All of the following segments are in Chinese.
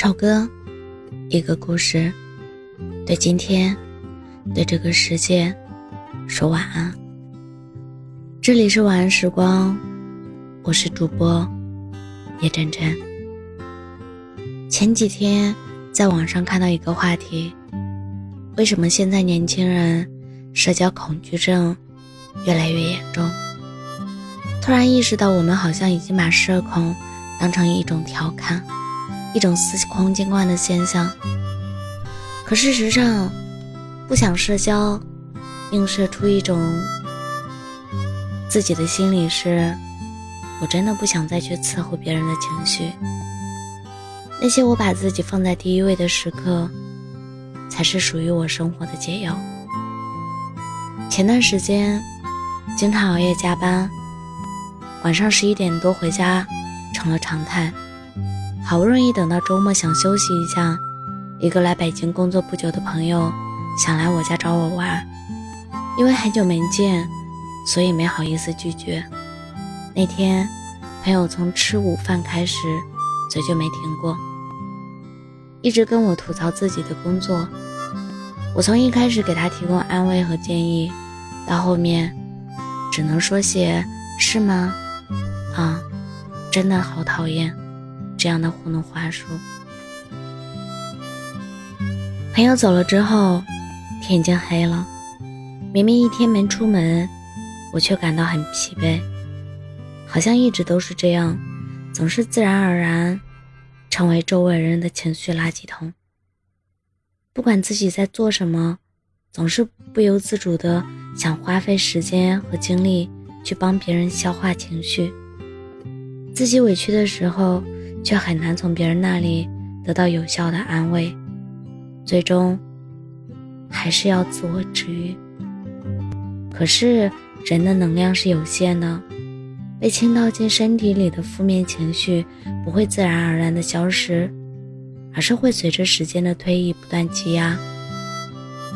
首歌，一个故事，对今天，对这个世界，说晚安。这里是晚安时光，我是主播叶真真。前几天在网上看到一个话题：为什么现在年轻人社交恐惧症越来越严重？突然意识到，我们好像已经把社恐当成一种调侃。一种司空见惯的现象，可事实上，不想社交，映射出一种自己的心理是：我真的不想再去伺候别人的情绪。那些我把自己放在第一位的时刻，才是属于我生活的解药。前段时间，经常熬夜加班，晚上十一点多回家成了常态。好不容易等到周末，想休息一下，一个来北京工作不久的朋友想来我家找我玩，因为很久没见，所以没好意思拒绝。那天，朋友从吃午饭开始，嘴就没停过，一直跟我吐槽自己的工作。我从一开始给他提供安慰和建议，到后面，只能说些是吗？啊，真的好讨厌。这样的糊弄话术。朋友走了之后，天已经黑了。明明一天没出门，我却感到很疲惫，好像一直都是这样，总是自然而然成为周围人的情绪垃圾桶。不管自己在做什么，总是不由自主的想花费时间和精力去帮别人消化情绪。自己委屈的时候。却很难从别人那里得到有效的安慰，最终还是要自我治愈。可是人的能量是有限的，被倾倒进身体里的负面情绪不会自然而然的消失，而是会随着时间的推移不断积压。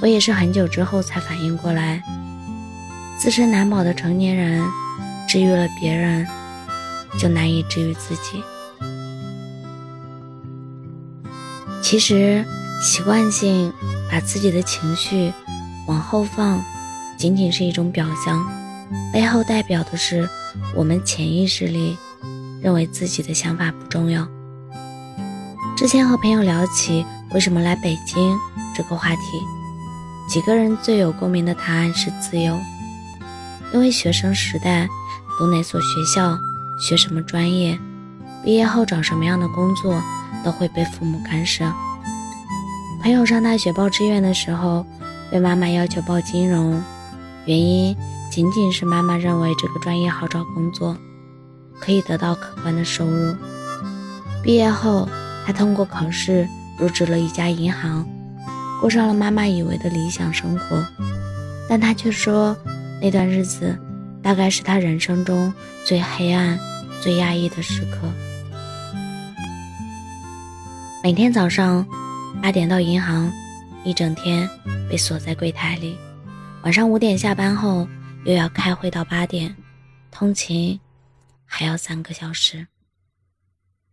我也是很久之后才反应过来，自身难保的成年人，治愈了别人，就难以治愈自己。其实，习惯性把自己的情绪往后放，仅仅是一种表象，背后代表的是我们潜意识里认为自己的想法不重要。之前和朋友聊起为什么来北京这个话题，几个人最有共鸣的答案是自由，因为学生时代读哪所学校、学什么专业、毕业后找什么样的工作。都会被父母干涉。朋友上大学报志愿的时候，被妈妈要求报金融，原因仅仅是妈妈认为这个专业好找工作，可以得到可观的收入。毕业后，他通过考试入职了一家银行，过上了妈妈以为的理想生活。但他却说，那段日子大概是他人生中最黑暗、最压抑的时刻。每天早上八点到银行，一整天被锁在柜台里；晚上五点下班后又要开会到八点，通勤还要三个小时。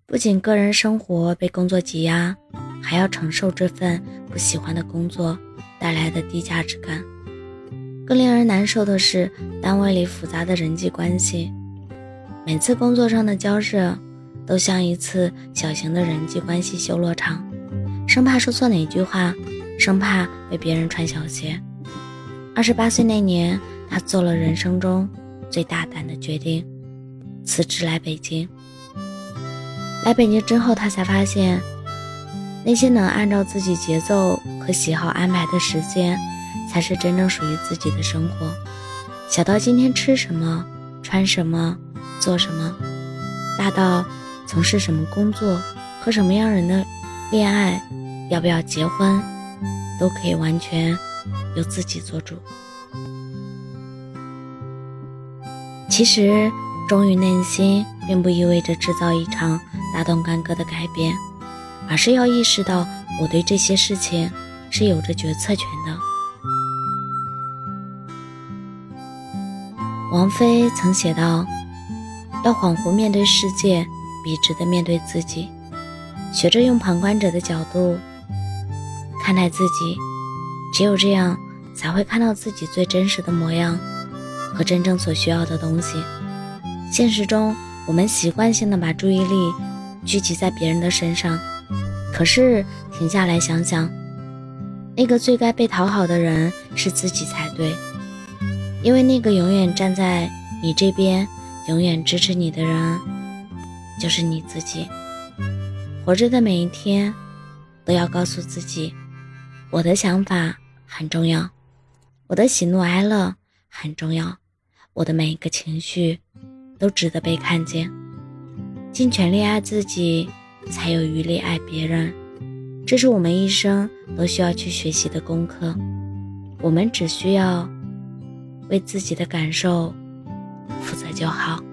不仅个人生活被工作挤压，还要承受这份不喜欢的工作带来的低价值感。更令人难受的是单位里复杂的人际关系，每次工作上的交涉。都像一次小型的人际关系修罗场，生怕说错哪句话，生怕被别人穿小鞋。二十八岁那年，他做了人生中最大胆的决定，辞职来北京。来北京之后，他才发现，那些能按照自己节奏和喜好安排的时间，才是真正属于自己的生活。小到今天吃什么、穿什么、做什么，大到……从事什么工作，和什么样人的恋爱，要不要结婚，都可以完全由自己做主。其实，忠于内心，并不意味着制造一场大动干戈的改变，而是要意识到我对这些事情是有着决策权的。王菲曾写道：“要恍惚面对世界。”笔直的面对自己，学着用旁观者的角度看待自己，只有这样，才会看到自己最真实的模样和真正所需要的东西。现实中，我们习惯性的把注意力聚集在别人的身上，可是停下来想想，那个最该被讨好的人是自己才对，因为那个永远站在你这边、永远支持你的人，就是你自己。活着的每一天，都要告诉自己，我的想法很重要，我的喜怒哀乐很重要，我的每一个情绪都值得被看见。尽全力爱自己，才有余力爱别人。这是我们一生都需要去学习的功课。我们只需要为自己的感受负责就好。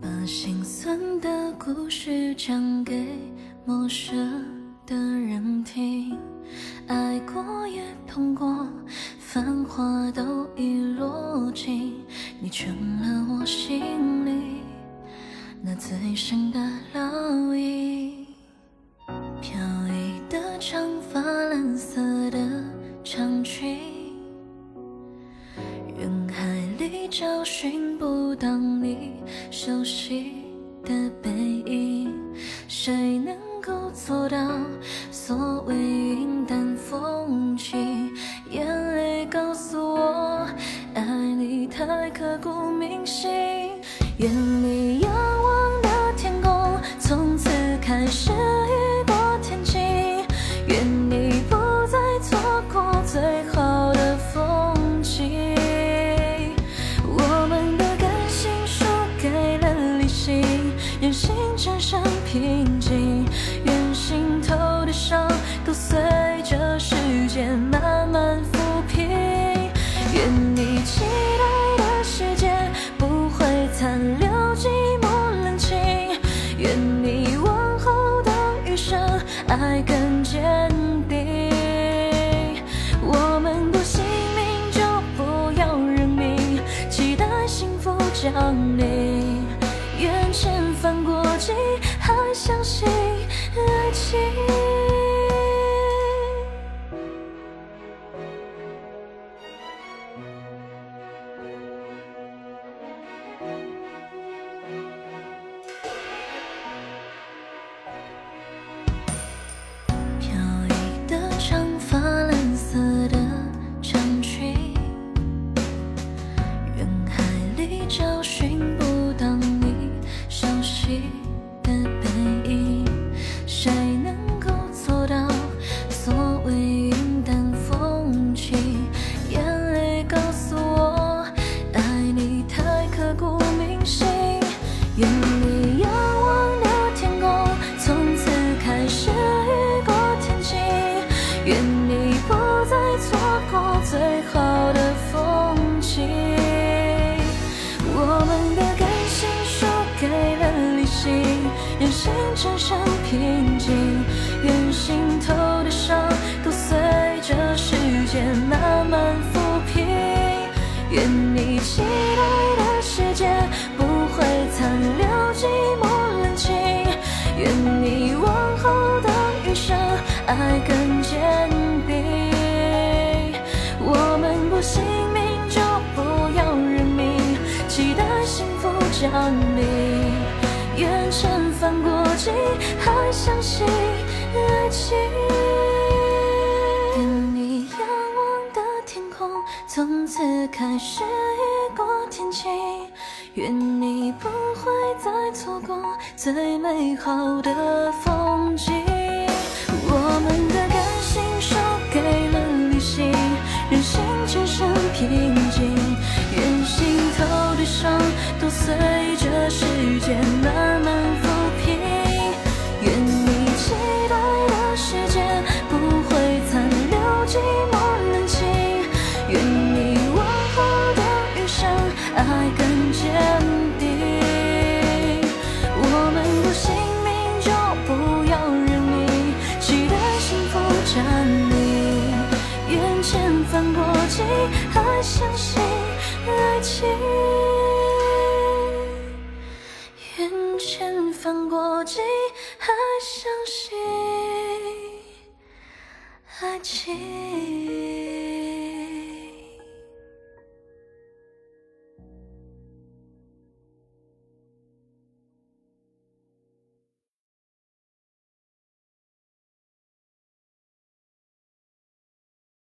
把心酸的故事讲给陌生的人听。爱过也痛过，繁华都已落尽，你成了我心里那最深的烙印。飘逸的长发，蓝色找寻不到你熟悉的背影，谁能够做到所谓云淡风轻？眼泪告诉我，爱你太刻骨铭心。远离爱更坚定。我们不信命就不要认命，期待幸福降临。愿千帆过尽。还相信愿你期待的世界不会残留寂寞冷清。愿你往后的余生爱更坚定。我们不信命就不要认命，期待幸福降临。愿尘帆过尽，还相信爱情。此开始雨过天晴。愿你不会再错过最美好的风景。我们的爱更坚定我们有姓名就不要认命期待幸福降临眼前翻过几海相信爱情眼前翻过几海相信爱情。